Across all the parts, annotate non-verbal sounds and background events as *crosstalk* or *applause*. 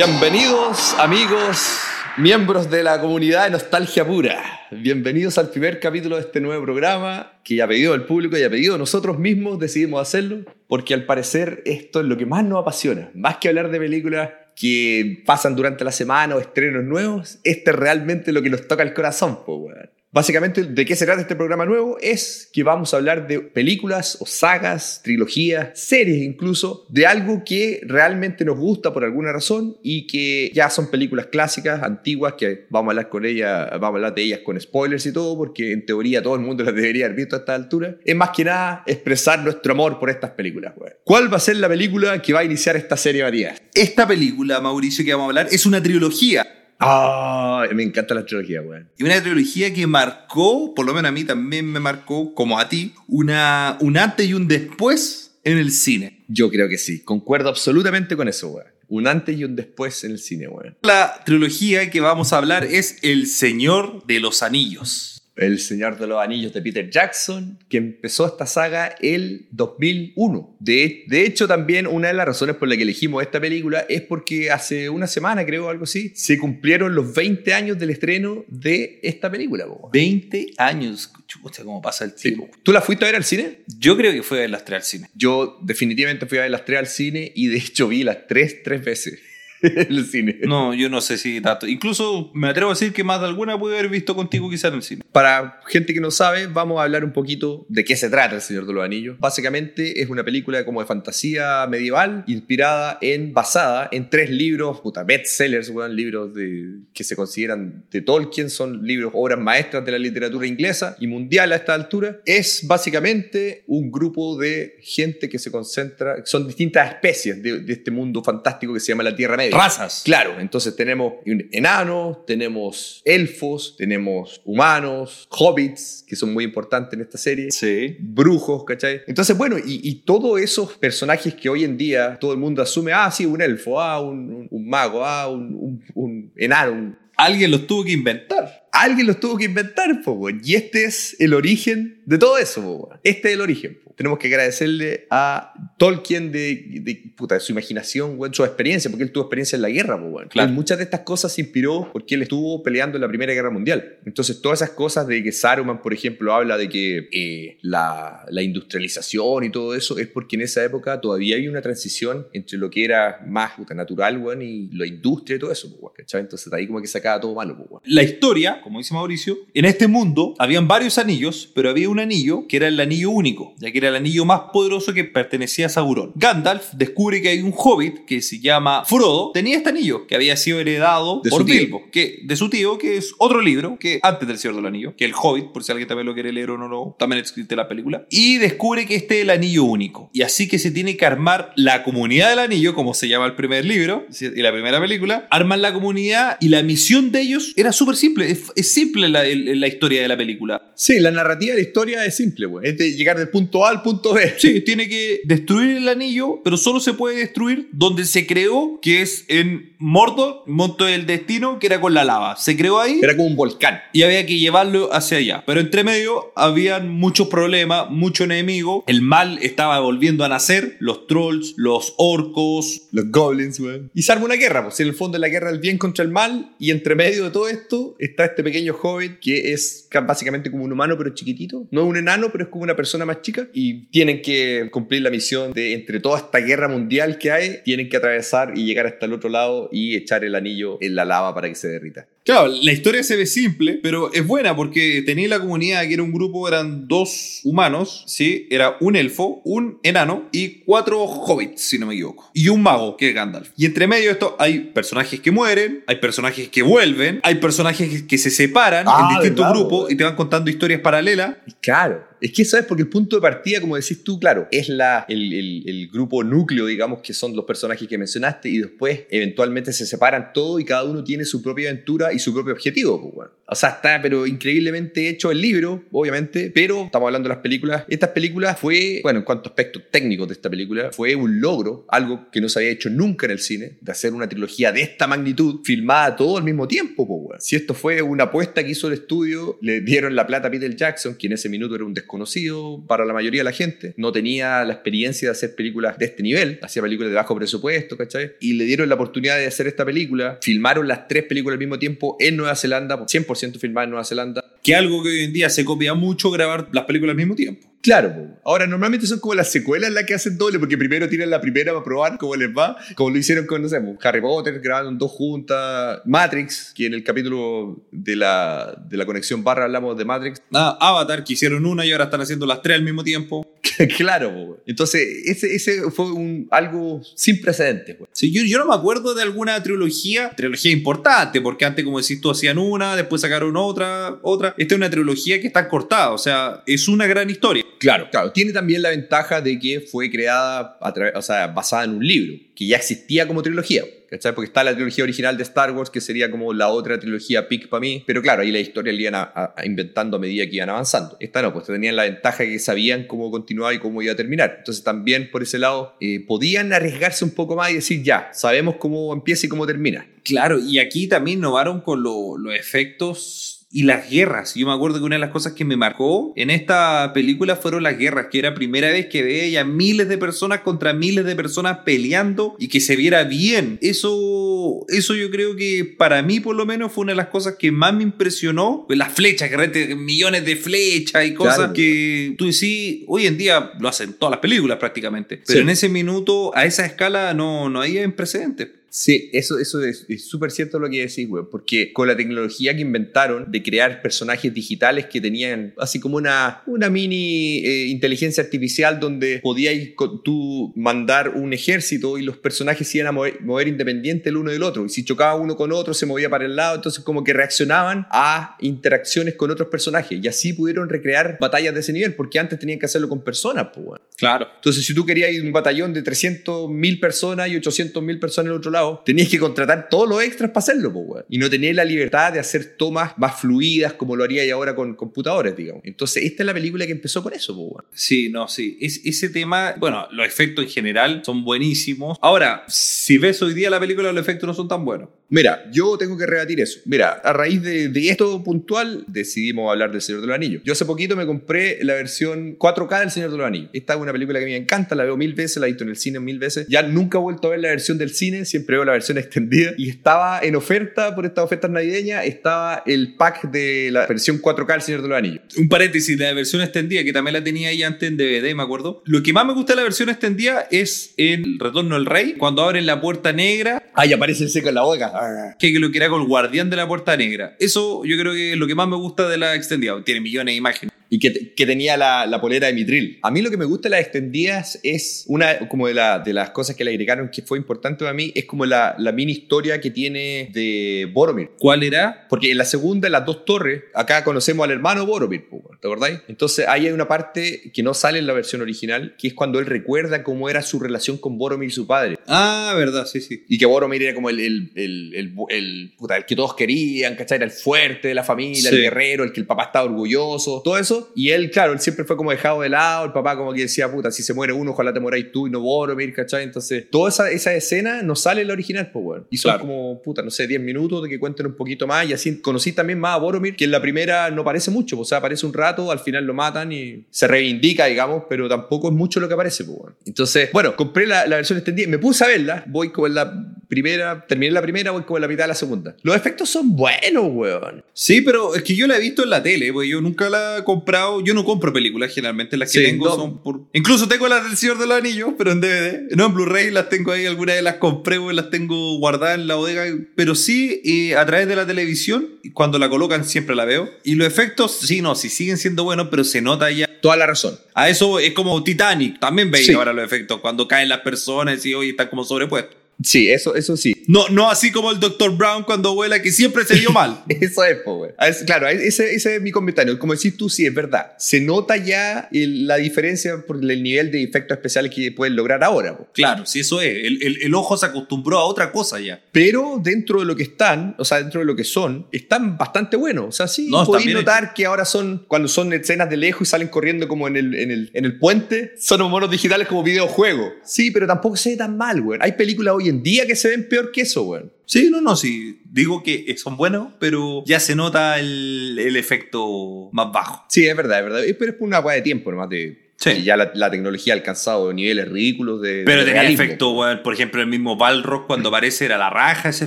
Bienvenidos amigos, miembros de la comunidad de Nostalgia Pura. Bienvenidos al primer capítulo de este nuevo programa que ya pedido el público y ha pedido nosotros mismos, decidimos hacerlo, porque al parecer esto es lo que más nos apasiona. Más que hablar de películas que pasan durante la semana o estrenos nuevos, este es realmente lo que nos toca el corazón, pues. Básicamente, ¿de qué se trata este programa nuevo? Es que vamos a hablar de películas o sagas, trilogías, series incluso, de algo que realmente nos gusta por alguna razón y que ya son películas clásicas, antiguas, que vamos a hablar con ellas, vamos a hablar de ellas con spoilers y todo, porque en teoría todo el mundo las debería haber visto a esta altura. Es más que nada expresar nuestro amor por estas películas. weón. ¿Cuál va a ser la película que va a iniciar esta serie, Matías? Esta película, Mauricio, que vamos a hablar, es una trilogía. Ah, me encanta la trilogía, weón. Y una trilogía que marcó, por lo menos a mí también me marcó, como a ti, una, un antes y un después en el cine. Yo creo que sí, concuerdo absolutamente con eso, weón. Un antes y un después en el cine, weón. La trilogía que vamos a hablar es El Señor de los Anillos. El Señor de los Anillos de Peter Jackson, que empezó esta saga el 2001. De, de hecho, también una de las razones por las que elegimos esta película es porque hace una semana, creo, algo así, se cumplieron los 20 años del estreno de esta película. po. 20 años. Chucha, cómo pasa el Sí. tiempo. ¿Tú la fuiste a ver al cine? Yo creo que fue de las tres al cine. Yo definitivamente fui a ver las tres al cine y de hecho vi las tres, tres veces *laughs* el cine. No, yo no sé si tanto. Incluso me atrevo a decir que más de alguna pude haber visto contigo quizás en el cine. Para gente que no sabe, vamos a hablar un poquito de qué se trata El Señor de los Anillos. Básicamente es una película como de fantasía medieval, inspirada en, basada en tres libros, puta, bestsellers, weón, libros de, que se consideran de Tolkien, son libros, obras maestras de la literatura inglesa y mundial a esta altura. Es básicamente un grupo de gente que se concentra, son distintas especies de, de este mundo fantástico que se llama la Tierra Media. Razas. Claro, entonces tenemos enanos, tenemos elfos, tenemos humanos, hobbits, que son muy importantes en esta serie, Sí. brujos, ¿cachai? Entonces, bueno, y, y todos esos personajes que hoy en día todo el mundo asume, ah, sí, un elfo, ah, un, un- un mago, ah, un, un- enano, Alguien los tuvo que inventar. Alguien los tuvo que inventar, po, y este es el origen de todo eso. po. Este es el origen. po. Tenemos que agradecerle a Tolkien de, de, puta, de su imaginación, weón, su experiencia, porque él tuvo experiencia en la guerra. po. Claro. Muchas de estas cosas se inspiró porque él estuvo peleando en la Primera Guerra Mundial. Entonces, todas esas cosas de que Saruman, por ejemplo, habla de que eh, la, la industrialización y todo eso es porque en esa época todavía había una transición entre lo que era más puta, natural, weón, y la industria y todo eso. ¿cachai? Entonces, de ahí como que sacaba todo malo. La historia, como dice Mauricio, en este mundo habían varios anillos, pero había un anillo que era el anillo único, ya que era el anillo más poderoso que pertenecía a Sauron. Gandalf descubre que hay un hobbit que se llama Frodo, tenía este anillo que había sido heredado De por. Bilbo, que, de su tío, que es otro libro que antes del Señor del Anillo, que el Hobbit, por si alguien también lo quiere leer o no, lo, también existe la película, y descubre que este es el anillo único. Y así que se tiene que armar la comunidad del anillo, como se llama el primer libro y la primera película, arman la comunidad y la misión de ellos era súper simple, es, simple la, la historia de la película. Sí, la narrativa de la historia es simple, güey. Es de llegar del punto A al punto B. Sí, tiene que destruir el anillo, pero solo se puede destruir donde se creó, que es en Mordor, Monte del Destino, que era con la lava. Se creó ahí Era como un volcán. y había que llevarlo hacia allá. Pero entre medio habían muchos problemas, mucho enemigo. El mal estaba volviendo a nacer, los trolls, los orcos. Los goblins, güey. Y se arma una guerra, pues en el fondo es la guerra del bien contra el mal. Y entre medio de todo esto está este pequeño hobbit que es ca- básicamente como un humano, pero chiquitito. No es un enano, pero es como una persona más chica. Y tienen que cumplir la misión de, entre toda esta guerra mundial que hay, tienen que atravesar y llegar hasta el otro lado y echar el anillo en la lava para que se derrita. Claro, la historia se ve simple, pero es buena porque tenía la comunidad que era un grupo, eran dos humanos, ¿sí? Era un elfo, un enano y cuatro hobbits, si no me equivoco. Y un mago, que es Gandalf. Y entre medio de esto hay personajes que mueren, hay personajes que vuelven, hay personajes que se separan Ah, en distintos ¿verdad, grupos y te van contando historias paralelas. Claro, es que eso es porque el punto de partida, como decís tú, claro, es la, el, el- el grupo núcleo, digamos, que son los personajes que mencionaste, y después eventualmente se separan todo y cada uno tiene su propia aventura y su propio objetivo. pues, bueno. O sea, está pero increíblemente hecho el libro, obviamente, pero estamos hablando de las películas. Estas películas fue, bueno, en cuanto a aspectos técnicos de esta película, fue un logro, algo que no se había hecho nunca en el cine, de hacer una trilogía de esta magnitud, filmada todo al mismo tiempo. pues, bueno. Si esto fue una apuesta que hizo el estudio, le dieron la plata a Peter Jackson, que en ese minuto era un desconocido para la mayoría de la gente, no tenía la experiencia de hacer películas de este nivel, hacía películas de bajo presupuesto, ¿cachai? Y le dieron la oportunidad de hacer esta película, filmaron las tres películas al mismo tiempo en Nueva Zelanda, 100% filmadas en Nueva Zelanda. Que algo que hoy en día se copia mucho grabar las películas al mismo tiempo. Claro, ahora normalmente son como las secuelas las que hacen doble, porque primero tiran la primera para probar cómo les va, como lo hicieron con, no sé, po, Harry Potter, grabaron dos juntas, Matrix, que en el capítulo de la, de la conexión barra hablamos de Matrix. Ah, Avatar, que hicieron una y ahora están haciendo las tres al mismo tiempo. *laughs* claro, po. entonces ese, ese fue un, algo sin precedentes. po. Sí, yo, yo no me acuerdo de alguna trilogía, trilogía importante, porque antes, como decís tú, hacían una, después sacaron otra, otra. Esta es una trilogía que está cortada, o sea, es una gran historia. Claro, claro. Tiene también la ventaja de que fue creada, a o sea, basada en un libro, que ya existía como trilogía. ¿cachai? Porque está la trilogía original de Star Wars, que sería como la otra trilogía pick para mí. Pero claro, ahí la historia la iban a- a- a inventando a medida que iban avanzando. Esta no, pues tenían la ventaja de que sabían cómo continuaba y cómo iba a terminar. Entonces también por ese lado eh, podían arriesgarse un poco más y decir, ya, sabemos cómo empieza y cómo termina. Claro, y aquí también innovaron con lo- los efectos y las guerras. Yo me acuerdo que una de las cosas que me marcó en esta película fueron las guerras, que era primera vez que veía miles de personas contra miles de personas peleando y que se viera bien. Eso, eso yo creo que para mí por lo menos fue una de las cosas que más me impresionó. Pues Las flechas, que millones de flechas y cosas Claro. que tú decís, hoy en día lo hacen todas las películas prácticamente. Pero Sí. en ese minuto, a esa escala, no, no hay precedentes. Sí, eso, eso es súper cierto lo que decís, güey, porque con la tecnología que inventaron de crear personajes digitales que tenían así como una, una mini eh, inteligencia artificial donde podías co- tú mandar un ejército y los personajes se iban a mover, mover independiente el uno del otro. Y si chocaba uno con otro, se movía para el lado, entonces como que reaccionaban a interacciones con otros personajes. Y así pudieron recrear batallas de ese nivel, porque antes tenían que hacerlo con personas, pues, güey. Claro. Entonces, si tú querías un batallón de 300.000 personas y 800.000 personas en el otro lado, tenías que contratar todos los extras para hacerlo, po. Y no tenías la libertad de hacer tomas más fluidas como lo haría ahora con computadores, digamos. Entonces, esta es la película que empezó con eso, po. Sí, no, sí. Es, ese tema, bueno, los efectos en general son buenísimos. Ahora, si ves hoy día la película, los efectos no son tan buenos. Mira, yo tengo que rebatir eso. Mira, a raíz de, de esto puntual, decidimos hablar del Señor de los Anillos. Yo hace poquito me compré la versión 4K del Señor de los Anillos. Esta es una película que me encanta, la veo mil veces, la he visto en el cine mil veces. Ya nunca he vuelto a ver la versión del cine, siempre veo la versión extendida. Y estaba en oferta, por estas ofertas navideñas, estaba el pack de la versión 4K del Señor de los Anillos. Un paréntesis, la versión extendida, que también la tenía ahí antes en DVD, me acuerdo. Lo que más me gusta de la versión extendida es en Retorno del Rey, cuando abren la puerta negra, Ay, aparece el seco en la boca. Ah. que lo que era con el guardián de la puerta negra. Eso yo creo que es lo que más me gusta de la extendida. Tiene millones de imágenes. y que, que tenía la, la polera de Mitril. A mí lo que me gusta de las extendidas es una como de, la, de las cosas que le agregaron que fue importante para mí, es como la, la mini historia que tiene de Boromir. ¿Cuál era? Porque en la segunda, en las dos torres, acá conocemos al hermano Boromir, ¿te acordáis? Entonces ahí hay una parte que no sale en la versión original, que es cuando él recuerda cómo era su relación con Boromir y su padre. Ah, verdad, sí, sí. Y que Boromir era como el, el, el, el, el- puta, que todos querían, ¿cachai? Era el fuerte de la familia, Sí. el guerrero, el que el papá estaba orgulloso, todo eso. Y él, claro, él siempre fue como dejado de lado, el papá como que decía, puta, si se muere uno, ojalá te muerais tú y no Boromir, ¿cachai? Entonces, toda esa, esa escena no sale en la original, pues, weón. Y son Claro. como, puta, no sé, 10 minutos de que cuenten un poquito más. Y así conocí también más a Boromir, que en la primera no aparece mucho, pues, o sea, aparece un rato, al final lo matan y se reivindica, digamos, pero tampoco es mucho lo que aparece, pues, weón. Entonces, bueno, compré la, la versión extendida, me puse a verla, voy como en la primera, terminé la primera, voy como en la mitad de la segunda. Los efectos son buenos, weón. Sí, pero es que yo la he visto en la tele, porque yo nunca la he comprado. Yo no compro películas, generalmente las que Sí, tengo no. son por. Incluso tengo las del Señor de los Anillos, pero en DVD. No en Blu-ray, las tengo ahí, algunas de las compré, porque las tengo guardadas en la bodega. Pero sí, eh, a través de la televisión, cuando la colocan, siempre la veo. Y los efectos, sí, no, sí siguen siendo buenos, pero se nota ya. Toda la razón. A eso es como Titanic, también veis Sí. ahora los efectos, cuando caen las personas y hoy están como sobrepuestos. Sí, eso, eso sí. No, no así como el Dr. Brown cuando vuela, que siempre se dio mal. *laughs* Eso es. Ah, es- Claro, ese, ese es mi comentario. Como decís tú, sí, es verdad. Se nota ya el- la diferencia por el nivel de efectos especiales que pueden lograr ahora. po. Claro, sí, eso es. El, el- el ojo se acostumbró a otra cosa ya. Pero dentro de lo que están, o sea, dentro de lo que son, están bastante buenos. O sea, sí, No, podéis notar que ahora son, cuando son escenas de lejos y salen corriendo como en el, en el, en el puente, son monos digitales como videojuegos. Sí, pero tampoco se ve tan mal, güey. Hay películas hoy hoy en día que se ven peor que eso, weón. Sí, no, no, sí. Digo que son buenos, pero ya se nota el, el efecto más bajo. Sí, es verdad, es verdad. Pero es por una weá de tiempo nomás de... Sí. ya la, la tecnología ha alcanzado niveles ridículos de. Pero de tenía realismo. efecto, weón. Por ejemplo, el mismo Balrog cuando aparece era la raja ese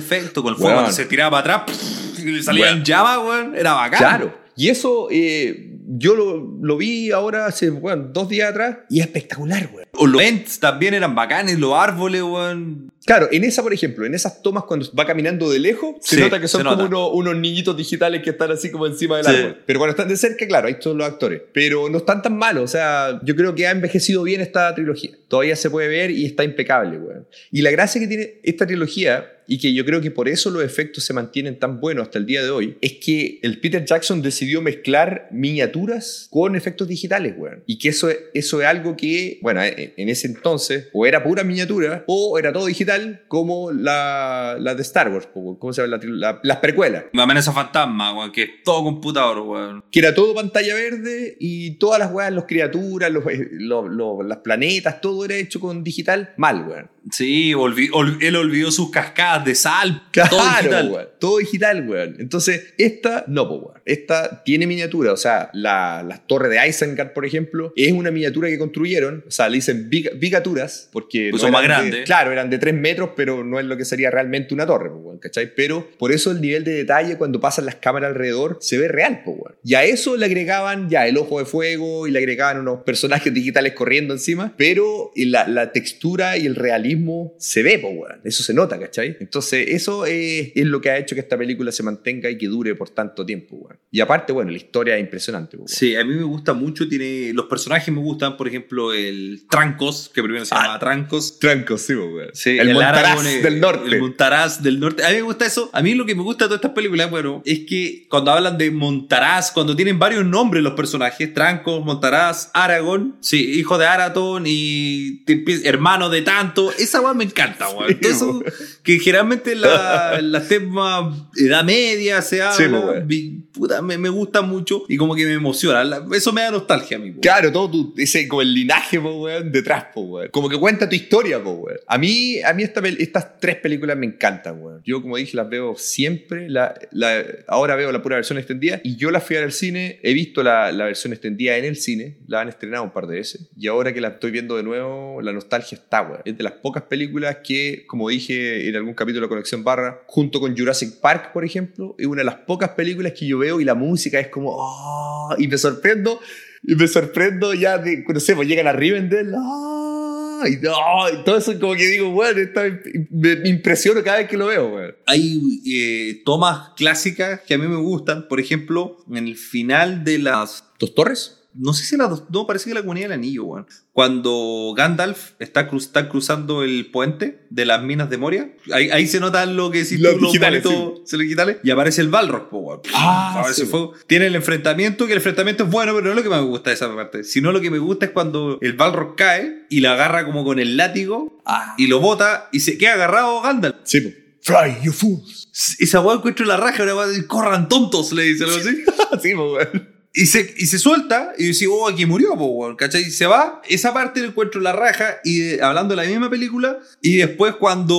efecto, con el fuego Weón. cuando se tiraba para atrás pff, y salía en llama, weón. Era bacán. Claro. Y eso eh, yo lo, lo vi ahora hace, bueno, dos días atrás y es espectacular, weón. O los vents también eran bacanes, los árboles, weón. Claro, en esa, por ejemplo, en esas tomas cuando va caminando de lejos, se Sí, nota que son como nota. unos, niñitos digitales que están así como encima del Sí. árbol. Pero cuando están de cerca, claro, ahí son los actores. Pero no están tan malos, o sea, yo creo que ha envejecido bien esta trilogía. Todavía se puede ver y está impecable, weón. Y la gracia que tiene esta trilogía, y que yo creo que por eso los efectos se mantienen tan buenos hasta el día de hoy, es que el Peter Jackson decidió mezclar miniaturas con efectos digitales, weón. Y que eso, es- eso es algo que, bueno, en en ese entonces, o era pura miniatura, o era todo digital, como la, la de Star Wars, ¿cómo se llama? La, la- las precuelas. Me amenaza fantasma, weón, que es todo computador, weón. Que era todo pantalla verde y todas las weas, los criaturas, los, eh, los, los- las planetas, todo era hecho con digital mal, weón. Sí, olvi- ol- él olvidó sus cascadas de sal. todo Claro, digital. weón. Todo digital, weón. Entonces, esta no, po, weón. Esta tiene miniatura. O sea, la, la torre de Isengard, por ejemplo, es una miniatura que construyeron. O sea, le dicen big- bigaturas porque. Pues son eran más de- grandes. claro, eran de 3 metros, pero no es lo que sería realmente una torre, weón, ¿cachai? Pero por eso el nivel de detalle cuando pasan las cámaras alrededor se ve real, po, weón. Y a eso le agregaban ya el ojo de fuego y le agregaban unos personajes digitales corriendo encima, pero la, la textura y el realismo se ve, weón. Eso se nota, ¿cachai? Entonces, eso es, es lo que ha hecho que esta película se mantenga y que dure por tanto tiempo, weón. Y aparte, bueno, la historia es impresionante, weón. Sí, a mí me gusta mucho, tiene los personajes me gustan, por ejemplo, el Trancos, que primero se Ah. llamaba Trancos. Tranco, sí, weón. Sí, el, Montaraz Aragorn, eh, del norte. El Montaraz del norte. A mí me gusta eso. A mí lo que me gusta de todas estas películas, bueno, es que cuando hablan de Montaraz, cuando tienen varios nombres los personajes, Trancos, Montaraz, Aragorn, sí, hijo de Araton y hermano de tanto, esa weá me encanta, weón. Sí, que generalmente la, la temas edad media se habla, vi- puta, me, me gusta mucho y como que me emociona. La- eso me da nostalgia a mí. weón. Claro, todo tu, ese como el linaje, po, weón, detrás, po, weón. Como que cuenta tu historia, po, weón. A mí, a mí esta estas tres películas me encantan, weón. Yo, como dije, las veo siempre. La, la- ahora veo la pura versión extendida. Y yo las fui a ver al cine. He visto la, la versión extendida en el cine. La han estrenado un par de veces. Y ahora que la estoy viendo de nuevo, la nostalgia está, weón. Es de las pocas películas que, como dije en algún capítulo de Conexión Barra, junto con Jurassic Park, por ejemplo, es una de las pocas películas que yo veo y la música es como, "Ah", y me sorprendo y me sorprendo ya de, no sé, pues llegan a Rivendell. ¡ah! Y, ¡ah! y todo eso como que digo, bueno, está- me, me impresiono cada vez que lo veo. Hay eh, tomas clásicas que a mí me gustan. Por ejemplo, en el final de las. ¿Dos torres? No sé si las dos. No, parece que la comunidad del anillo, weón. Cuando Gandalf está, cruz- está cruzando el puente de las minas de Moria. Ahí, ahí se nota lo que decís Los tú, digitales, bonitos- sí, los digitales. Y aparece el Balrog, po, weón. Ah, Aparece sí, fuego. Tiene el enfrentamiento, que el enfrentamiento es bueno, pero no es lo que más me gusta de esa parte. Sino lo que me gusta es cuando el Balrog cae y la agarra como con el látigo Ah. y lo bota y se queda agarrado Gandalf. Sí, pues. Fly, you fools. Esa weá encuentro la raja, una de corran tontos, le dice algo así. *laughs* sí, weón. Y se, y se suelta y dice, oh, aquí murió, po, ¿cachai? Y se va, esa parte le encuentro la raja, y hablando de la misma película, y después cuando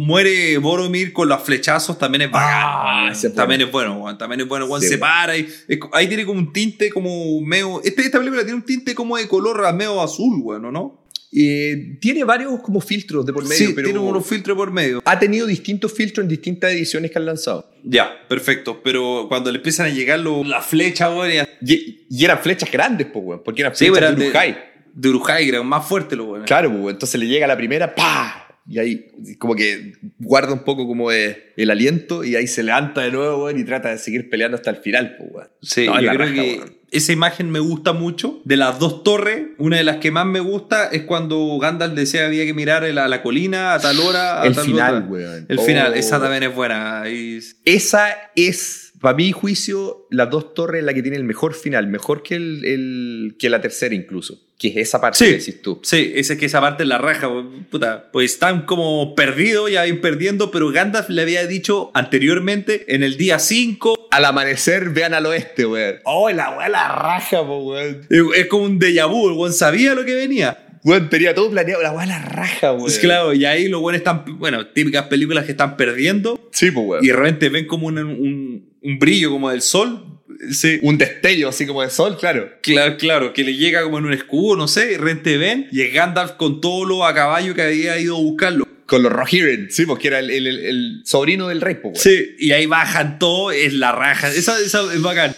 muere Boromir con los flechazos, también es bacán, Ah, también es bueno, weón, también es bueno, weón, Sí, se para y es ahí tiene como un tinte como medio, este, esta película tiene un tinte como de color medio azul, weón, ¿o ¿no? Eh, tiene varios como filtros de por medio, sí, pero tiene unos filtros por medio. ha tenido distintos filtros en distintas ediciones que han lanzado. Ya, perfecto, pero cuando le empiezan a llegar los- la flecha, weón, y Y, eran flechas grandes, pues, weón, porque eran Sí, flechas eran de de- Urujai. de Urujai, creo, más fuerte lo bueno. Claro, pues, entonces le llega la primera, ¡pa! Y ahí como que guarda un poco como de- el aliento y ahí se levanta de nuevo, weón, y trata de seguir peleando hasta el final, pues, weón. Sí, No, yo creo raja, que weón. esa imagen me gusta mucho. De las dos torres, una de las que más me gusta es cuando Gandalf decía que había que mirar a la colina a tal hora. A El tal final, hora. weón. El Oh. final, esa también es buena. Y- Esa es, para mi juicio, las dos torres la que tiene el mejor final, mejor que, el, el- que la tercera incluso, que es esa parte Sí. que decís tú. Sí, esa es que esa parte es la raja, puta. Pues están como perdidos, ya ven perdiendo, pero Gandalf le había dicho anteriormente, en el día 5, Al amanecer, vean al oeste, weón. Oh, la weá la raja, weón. es es como un déjà vu, weón sabía lo que venía. Weón, tenía todo planeado. La weá la raja, weón. Es claro, y ahí los buenos están, bueno, típicas películas que están perdiendo Sí, pues, weón. y de repente ven como un, un, un brillo como del sol. Sí, Un destello así como de sol, claro. claro, claro, que le llega como en un escudo, no sé, repente ven y es Gandalf con todo lo a caballo que había ido a buscarlo. Con los Rohirrim, sí, porque era el, el- sobrino del rey, pues. Sí, y ahí bajan todo, es la raja. Esa, esa es bacán.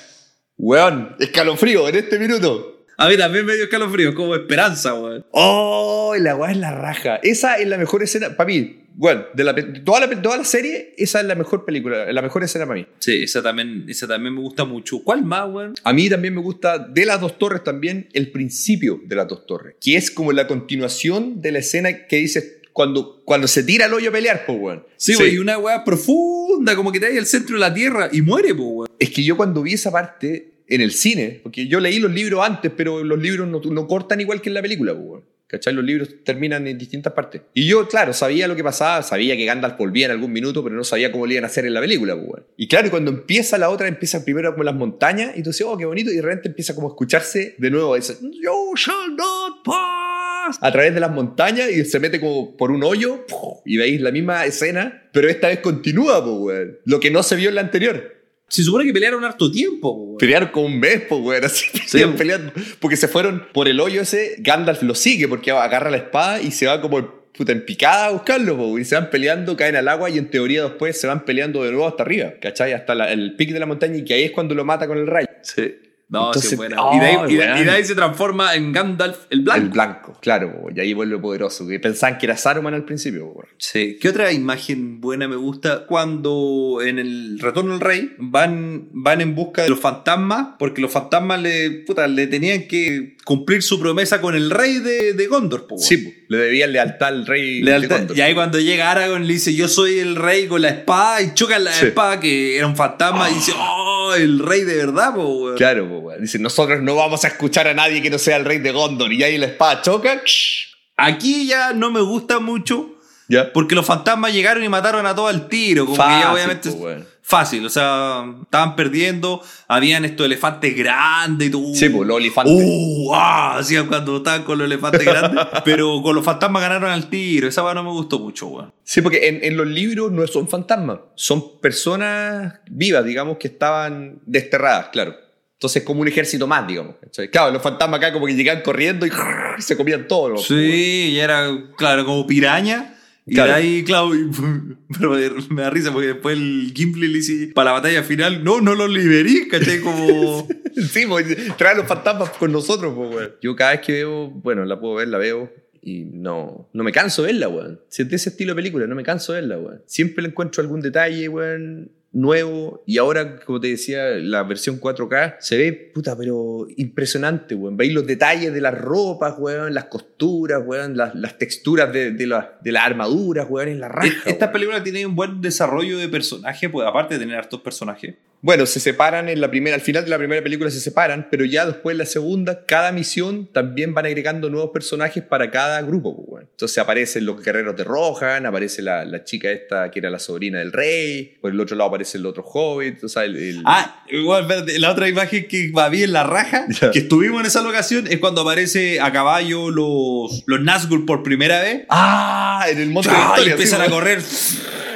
Weón, escalofrío en este minuto. A mí también me dio escalofrío, como esperanza, weón. Oh, la weá es la raja. Esa es la mejor escena, para mí, bueno, de, la, pe- toda, la, toda la serie, esa es la mejor película, la mejor escena para mí. Sí, esa también, esa también me gusta mucho. ¿Cuál más, weón? A mí también me gusta de las dos torres también el principio de las dos torres, que es como la continuación de la escena que dices cuando, cuando se tira al hoyo a pelear, pues, weón. Sí, weón, y una weá profunda, como que te hay al centro de la tierra y muere, pues, weón. Es que yo cuando vi esa parte en el cine, porque yo leí los libros antes, pero los libros no, no cortan igual que en la película, pues, weón. ¿Cachai? Los libros terminan en distintas partes. Y yo, claro, sabía lo que pasaba, sabía que Gandalf volvía en algún minuto, pero no sabía cómo lo iban a hacer en la película, pues. Y claro, cuando empieza la otra, empieza primero como las montañas, y tú dices, oh, qué bonito, y de repente empieza como a escucharse de nuevo ese, You shall not pass, a través de las montañas, y se mete como por un hoyo, y veis la misma escena, pero esta vez continúa, pues. Lo que no se vio en la anterior. Se supone que pelearon harto tiempo, weón. Pelearon como un mes, pues, weón, así seguían peleando. Porque se fueron por el hoyo ese, Gandalf lo sigue porque agarra la espada y se va como puta en picada a buscarlo, pues, y se van peleando, caen al agua y en teoría después se van peleando de nuevo hasta arriba, ¿cachai? Hasta la- el pic de la montaña y que ahí es cuando lo mata con el rayo. Sí. No, Entonces, sí, buena. oh, y, de ahí, y de- weón. y de ahí se transforma en Gandalf el blanco. El blanco, claro, y ahí vuelve poderoso. Que pensaban que era Saruman al principio. Sí. ¿Qué otra imagen buena me gusta? Cuando en el Retorno del Rey van, van en busca de los fantasmas, porque los fantasmas le, puta, le tenían que cumplir su promesa con el rey de, de Gondor. po. Sí, le debían lealtad al rey. Lealtad. de Gondor. Y ahí cuando llega Aragorn le dice, yo soy el rey con la espada, y choca la Sí. espada que era un fantasma, y dice, oh, el rey de verdad, po. Claro, pues, weón. Dice, nosotros no vamos a escuchar a nadie que no sea el rey de Gondor. Y ahí la espada choca. Aquí ya no me gusta mucho, Ya. porque los fantasmas llegaron y mataron a todo al tiro, como que Fácil, ya obviamente... pues. Fácil, o sea, estaban perdiendo, habían estos elefantes grandes y todo. Sí, pues, los olifantes. Uh, ah, hacían cuando estaban con los elefantes grandes, *laughs* pero con los fantasmas ganaron al tiro. Esa no me gustó mucho, weón. Sí, porque en, en los libros no son fantasmas, son personas vivas, digamos, que estaban desterradas, claro. Entonces, como un ejército más, digamos. ¿cachai? Claro, los fantasmas acá como que llegaban corriendo y *laughs* se comían todo. ¿no? Sí, y era, claro, como piraña. Y Claro. ahí, claro, y- *laughs* pero me, da risa porque después el Gimli le dice, para la batalla final, no, no los liberé, ¿cachai? Como... *laughs* Sí, pues, traen los fantasmas con nosotros, pues, weón. Yo cada vez que veo, bueno, la puedo ver, la veo. Y no, no me canso de verla, weón. Si es de ese estilo de película, no me canso de verla, weón. Siempre le encuentro algún detalle, weón, nuevo. Y ahora, como te decía, la versión 4K se ve, puta, pero impresionante, weón. Veis los detalles de las ropas, weón, las costuras, weón, las, las texturas de, de, las- de las armaduras, weón, en la raja. Esta weón. película tiene un buen desarrollo de personaje, pues aparte de tener hartos personajes. Bueno, se separan en la primera, al final de la primera película se separan, pero ya después en la segunda, cada misión también van agregando nuevos personajes para cada grupo. pues, bueno. Entonces aparecen los guerreros de Rohan, aparece la, la chica esta que era la sobrina del rey, por el otro lado aparece el otro hobbit, o sea, el, el- Ah, igual, espérate, la otra imagen que va bien la raja, *laughs* Ya. que estuvimos en esa locación, es cuando aparece a caballo los, los Nazgûl por primera vez. Ah, en el monte de ¡Ah! y empiezan sí, a correr.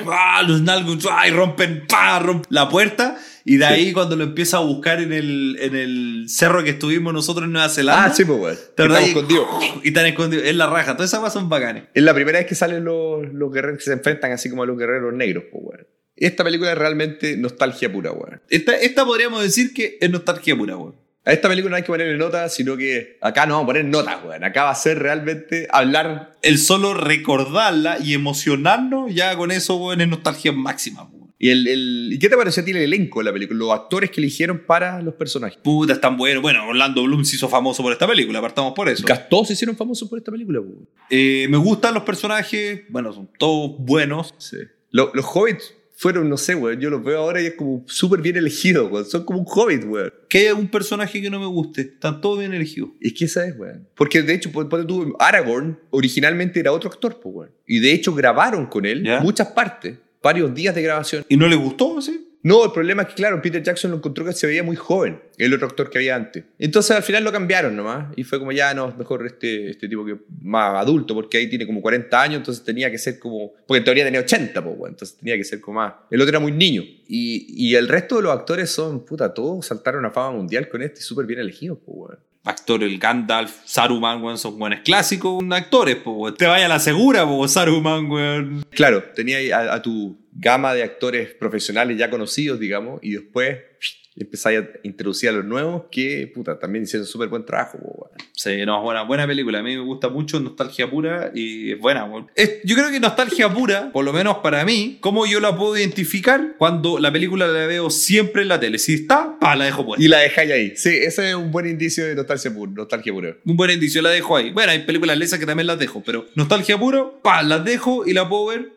¡Ah! Los Nazgûl ¡ah! y rompen, ¡pa! rompen la puerta. Y de ahí cuando lo empieza a buscar en el, en el cerro que estuvimos nosotros en Nueva Zelanda. Ah, sí, pues. Estamos Y- escondidos. Y están escondidos. Es la raja. Todas esas cosas son bacanes. Es la primera vez que salen los, los guerreros que se enfrentan así como a los guerreros negros, pues, bueno. Esta película es realmente nostalgia pura, weón. Esta, esta podríamos decir que es nostalgia pura, weón. A esta película no hay que ponerle nota, sino que acá no vamos a poner notas, weón. Acá va a ser realmente hablar. El solo recordarla y emocionarnos, ya con eso, weón, es nostalgia máxima, weón. ¿Y, el, el- ¿y qué te pareció a ti el elenco de la película? Los actores que eligieron para los personajes. Puta, es tan bueno. Orlando Bloom se hizo famoso por esta película, partamos por eso. Todos se hicieron famosos por esta película. Eh, me gustan los personajes, bueno, son todos buenos. Sí. Lo- los hobbits fueron, no sé, weón. Yo los veo ahora y es como súper bien elegidos, weón. Son como un hobbit, weón. Que hay algún personaje que no me guste, están todos bien elegidos. Es que esa es, weón. Porque de hecho, tú, Aragorn originalmente era otro actor, pues, weón. Y de hecho grabaron con él ¿Ya? muchas partes, varios días de grabación. ¿Y no les gustó, sí? No, el problema es que, claro, Peter Jackson lo encontró que se veía muy joven, el otro actor que había antes. Entonces al final lo cambiaron nomás. Y fue como, ya no, mejor este, este tipo que más adulto, porque ahí tiene como 40 años, entonces tenía que ser como. Porque en teoría tenía 80, pues, entonces tenía que ser como más. El otro era muy niño. Y, y el resto de los actores son, puta, todos saltaron a fama mundial con este y súper bien elegidos, pues. Actor, el Gandalf, Saruman, weón, son buenos clásicos actores, weón. Te vaya a la segura, pues, Saruman, weón. Claro, tenía a, a tu gama de actores profesionales ya conocidos, digamos, y después empezáis a introducir a los nuevos que, puta, también hicieron súper buen trabajo. weón. Sí, no, es buena, buena película. A mí me gusta mucho, nostalgia pura y es buena. Es- yo creo que nostalgia pura, por lo menos para mí, ¿cómo yo la puedo identificar cuando la película la veo siempre en la tele? Si está, pa, la dejo puesta. Y la dejáis ahí. Sí, ese es un buen indicio de nostalgia pura. Nostalgia pura. Un buen indicio, la dejo ahí. Bueno, hay películas lesas que también las dejo, pero nostalgia puro, pa, las dejo y la puedo ver.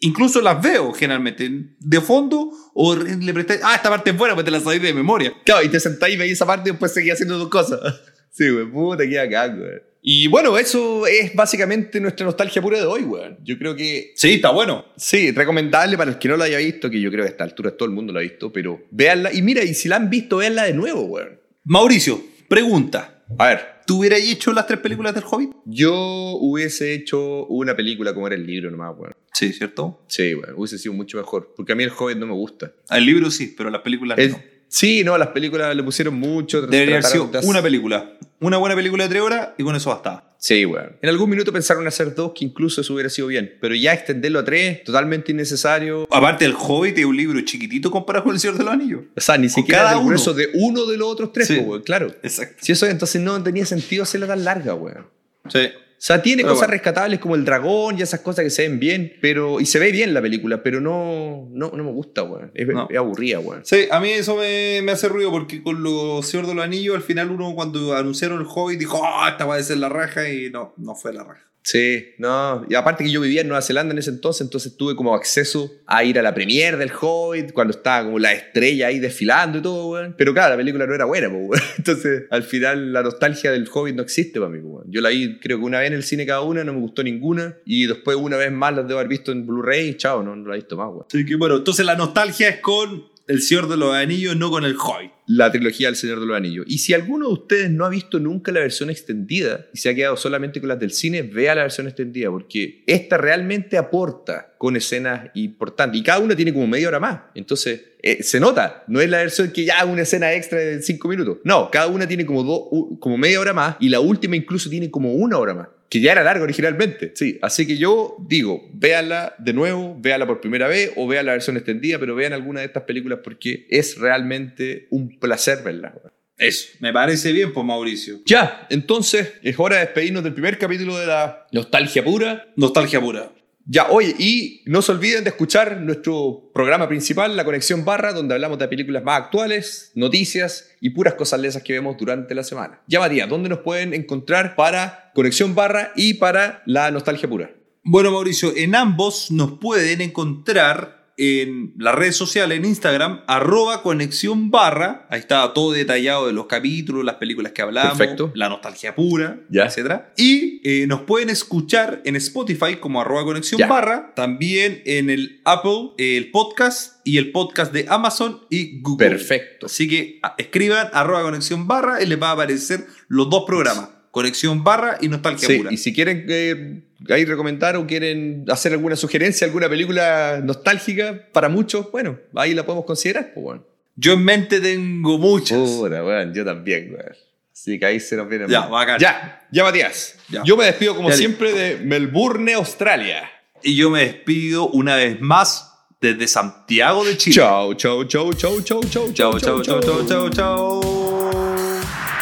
Incluso las veo generalmente de fondo o le presté. Ah, esta parte es buena, pues te la sabéis de memoria. Claro, y te sentáis y veis esa parte y después seguís haciendo tus cosas. *laughs* Sí, güey, puta, qué acá, güey. Y bueno, eso es básicamente nuestra nostalgia pura de hoy, güey. Yo creo que Sí, está bueno. Sí, recomendable para el que no la haya visto, que yo creo que a esta altura todo el mundo la ha visto, pero véanla. Y mira, y si la han visto, véanla de nuevo, weón. Mauricio, pregunta. A ver, ¿Tú hubieras hecho las tres películas del Hobbit? yo hubiese hecho una película como era el libro nomás, weón. Sí, ¿cierto? Sí, weón, hubiese sido mucho mejor. Porque a mí el Hobbit no me gusta. El libro sí, pero las películas El- no. Sí, no, las películas le pusieron mucho. Debería haber sido una película. Una buena película de tres horas y con eso bastaba. Sí, weón. En algún minuto pensaron hacer dos, que incluso eso hubiera sido bien. Pero ya extenderlo a tres, totalmente innecesario. Aparte, el Hobbit es un libro chiquitito comparado con El Señor de los Anillos. O sea, ni Con siquiera del grueso de uno de los otros tres, Sí. weón, claro. Exacto. Si eso entonces no tenía sentido hacerla tan larga, weón. Sí. O sea, tiene Pero cosas bueno. rescatables como el dragón y esas cosas que se ven bien, pero y se ve bien la película, pero no, no, no me gusta, weón. Es, No. es aburrida, weón. Sí, a mí eso me, me hace ruido porque con los Señor de los Anillos, al final uno cuando anunciaron el Hobbit dijo, ah, esta va a ser la raja y no, no fue la raja. Sí, no. Y aparte que yo vivía en Nueva Zelanda en ese entonces, entonces tuve como acceso a ir a la premiere del Hobbit, cuando estaba como la estrella ahí desfilando y todo, weón. Pero claro, la película no era buena, weón. *laughs* Entonces, al final, la nostalgia del Hobbit no existe para mí, weón. Yo la vi, creo que una vez en el cine cada una, no me gustó ninguna. Y después, una vez más, las debo haber visto en Blu-ray y chao, no, no la he visto más, weón. Así que bueno, entonces la nostalgia es con El Señor de los Anillos, no con el Hobbit. la trilogía del Señor de los Anillos. Y si alguno de ustedes no ha visto nunca la versión extendida y se ha quedado solamente con las del cine, vea la versión extendida, porque esta realmente aporta con escenas importantes. Y cada una tiene como media hora más. Entonces, eh, se nota. No es la versión que ya una escena extra de cinco minutos. No, cada una tiene como, do- como media hora más y la última incluso tiene como una hora más. Que ya era larga originalmente, sí. Así que yo digo, véanla de nuevo, véanla por primera vez o vean la versión extendida, pero vean alguna de estas películas porque es realmente un placer verla. Eso, me parece bien, pues Mauricio. Ya, entonces es hora de despedirnos del primer capítulo de la nostalgia pura. Nostalgia pura. Ya, oye, y no se olviden de escuchar nuestro programa principal, La Conexión Barra, donde hablamos de películas más actuales, noticias y puras cosas lesas que vemos durante la semana. Ya, Matías, ¿dónde nos pueden encontrar para Conexión Barra y para la nostalgia pura? Bueno, Mauricio, en ambos nos pueden encontrar en las redes sociales, en Instagram, arroba conexión barra. Ahí está todo detallado de los capítulos, las películas que hablamos, Perfecto. la nostalgia pura, Ya. etc. Y eh, nos pueden escuchar en Spotify como arroba conexión Ya. barra, también en el Apple, el podcast y el podcast de Amazon y Google. Perfecto. Así que ah, escriban arroba conexión barra y les va a aparecer los dos programas. Conexión barra y nostalgia Sí, pura. y si quieren eh, ahí recomendar o quieren hacer alguna sugerencia, alguna película nostálgica para muchos, bueno, ahí la podemos considerar. Pues, bueno. Yo en mente tengo muchas. Puta, weón, yo también, weón. Así que ahí se nos viene. Ya, bacán. Ya, ya, Matías. Ya. Yo me despido como siempre de Melbourne, Australia. Y yo me despido una vez más desde Santiago de Chile. Chao, chao, chao, chao, chao, chao, Chao, chao, chao, chao, chao, chao.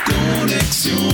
Conexión